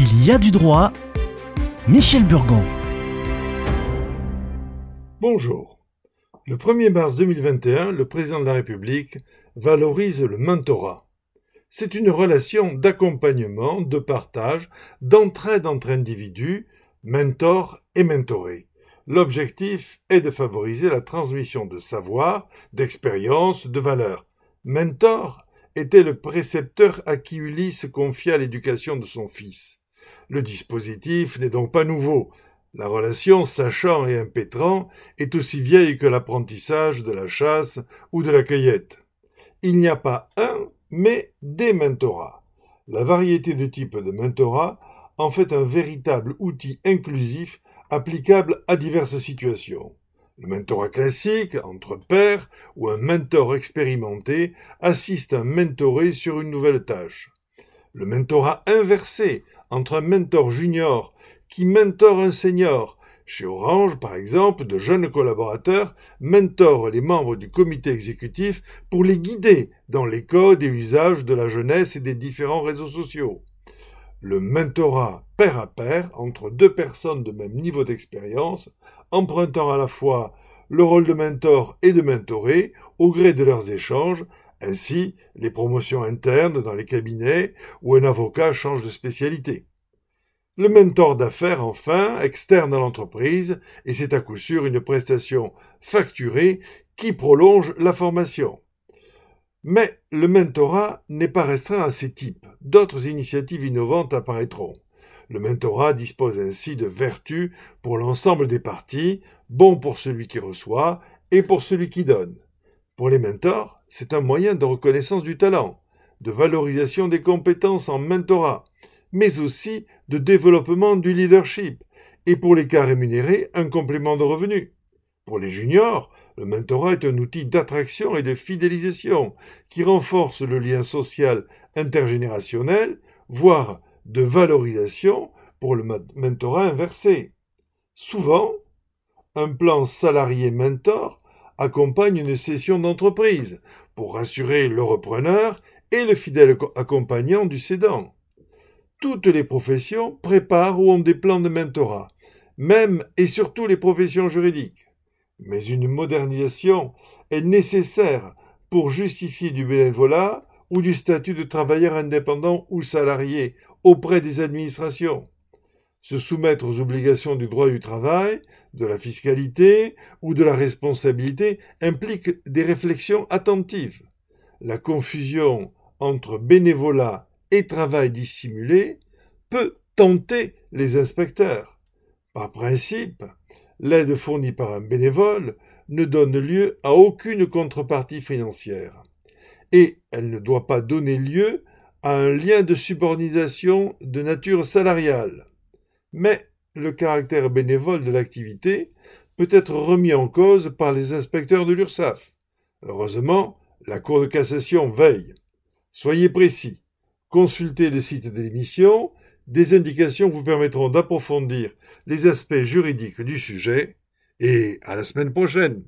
Il y a du droit. Michel Burgon. Bonjour. Le 1er mars 2021, le président de la République valorise le mentorat. C'est une relation d'accompagnement, de partage, d'entraide entre individus, mentor et mentoré. L'objectif est de favoriser la transmission de savoir, d'expérience, de valeurs. Mentor était le précepteur à qui Ulysse confia l'éducation de son fils. Le dispositif n'est donc pas nouveau. La relation sachant et impétrant est aussi vieille que l'apprentissage de la chasse ou de la cueillette. Il n'y a pas un, mais des mentorats. La variété de types de mentorat en fait un véritable outil inclusif applicable à diverses situations. Le mentorat classique, entre pairs, ou un mentor expérimenté, assiste un mentoré sur une nouvelle tâche. Le mentorat inversé, entre un mentor junior qui mentore un senior. Chez Orange, par exemple, de jeunes collaborateurs mentorent les membres du comité exécutif pour les guider dans les codes et usages de la jeunesse et des différents réseaux sociaux. Le mentorat pair à pair entre deux personnes de même niveau d'expérience, empruntant à la fois le rôle de mentor et de mentoré au gré de leurs échanges, ainsi les promotions internes dans les cabinets où un avocat change de spécialité. Le mentor d'affaires, enfin, externe à l'entreprise, et c'est à coup sûr une prestation facturée qui prolonge la formation. Mais le mentorat n'est pas restreint à ces types. D'autres initiatives innovantes apparaîtront. Le mentorat dispose ainsi de vertus pour l'ensemble des parties, bon pour celui qui reçoit et pour celui qui donne. Pour les mentors, c'est un moyen de reconnaissance du talent, de valorisation des compétences en mentorat, mais aussi de développement du leadership, et pour les cas rémunérés, un complément de revenus. Pour les juniors, le mentorat est un outil d'attraction et de fidélisation qui renforce le lien social intergénérationnel, voire de valorisation pour le mentorat inversé. Souvent, un plan salarié-mentor accompagne une session d'entreprise pour rassurer le repreneur et le fidèle accompagnant du cédant toutes les professions préparent ou ont des plans de mentorat, même et surtout les professions juridiques. Mais une modernisation est nécessaire pour justifier du bénévolat ou du statut de travailleur indépendant ou salarié auprès des administrations. Se soumettre aux obligations du droit du travail, de la fiscalité ou de la responsabilité implique des réflexions attentives. La confusion entre bénévolat et travail dissimulé peut tenter les inspecteurs. Par principe, l'aide fournie par un bénévole ne donne lieu à aucune contrepartie financière et elle ne doit pas donner lieu à un lien de subordination de nature salariale. Mais le caractère bénévole de l'activité peut être remis en cause par les inspecteurs de l'URSSAF. Heureusement, la Cour de cassation veille. Soyez précis. Consultez le site de l'émission, des indications vous permettront d'approfondir les aspects juridiques du sujet, et à la semaine prochaine.